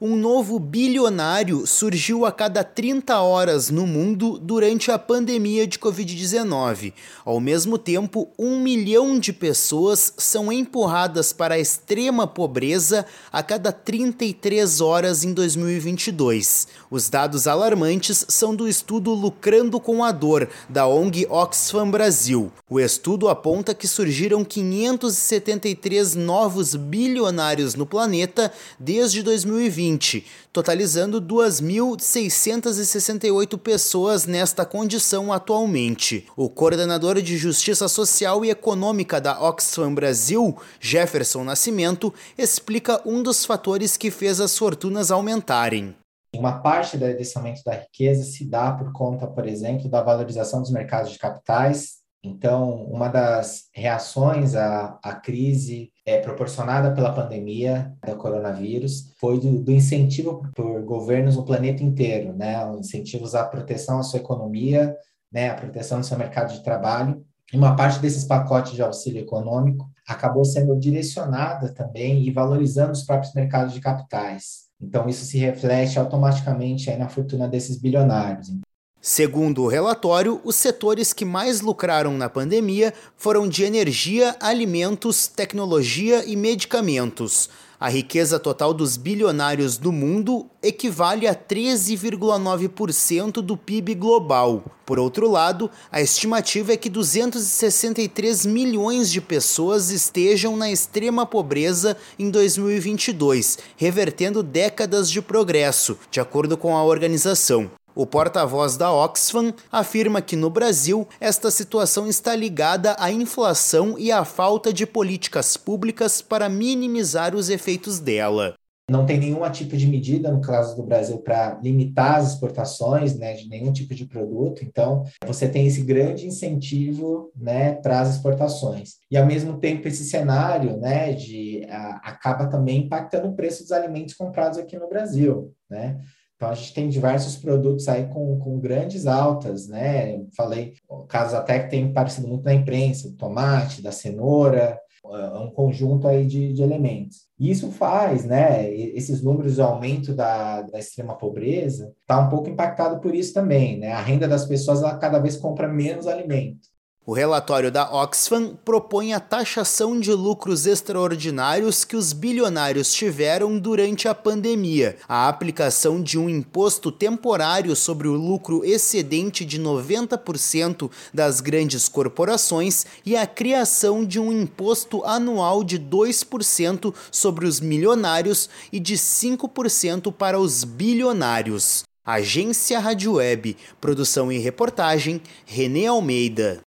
Um novo bilionário surgiu a cada 30 horas no mundo durante a pandemia de Covid-19. Ao mesmo tempo, um milhão de pessoas são empurradas para a extrema pobreza a cada 33 horas em 2022. Os dados alarmantes são do estudo Lucrando com a Dor, da ONG Oxfam Brasil. O estudo aponta que surgiram 573 novos bilionários no planeta desde 2020 2020, totalizando 2.668 pessoas nesta condição atualmente. O coordenador de Justiça Social e Econômica da Oxfam Brasil, Jefferson Nascimento, explica um dos fatores que fez as fortunas aumentarem. Uma parte desse aumento da riqueza se dá por conta, por exemplo, da valorização dos mercados de capitais, então, uma das reações à, à crise é, proporcionada pela pandemia da coronavírus foi do, do, incentivo por governos no planeta inteiro, né? Incentivos à proteção à sua economia, né? A proteção do seu mercado de trabalho. E uma parte desses pacotes de auxílio econômico acabou sendo direcionada também e valorizando os próprios mercados de capitais. Então, isso se reflete automaticamente aí na fortuna desses bilionários. Segundo o relatório, os setores que mais lucraram na pandemia foram de energia, alimentos, tecnologia e medicamentos. A riqueza total dos bilionários do mundo equivale a 13,9% do PIB global. Por outro lado, a estimativa é que 263 milhões de pessoas estejam na extrema pobreza em 2022, revertendo décadas de progresso, de acordo com a organização. O porta-voz da Oxfam afirma que no Brasil esta situação está ligada à inflação e à falta de políticas públicas para minimizar os efeitos dela. Não tem nenhum tipo de medida, no caso do Brasil, para limitar as exportações né, de nenhum tipo de produto. Então, você tem esse grande incentivo né, para as exportações. E, ao mesmo tempo, esse cenário né, de, a, acaba também impactando o preço dos alimentos comprados aqui no Brasil. Né? Então, a gente tem diversos produtos aí com, com grandes altas, né? Falei, casos até que tem aparecido muito na imprensa, o tomate, da cenoura, é um conjunto aí de, de elementos. E isso faz, né, esses números de aumento da, da extrema pobreza, está um pouco impactado por isso também, né? A renda das pessoas, ela cada vez compra menos alimento. O relatório da Oxfam propõe a taxação de lucros extraordinários que os bilionários tiveram durante a pandemia, a aplicação de um imposto temporário sobre o lucro excedente de 90% das grandes corporações e a criação de um imposto anual de 2% sobre os milionários e de 5% para os bilionários. Agência Rádio Web, produção e reportagem, Renê Almeida.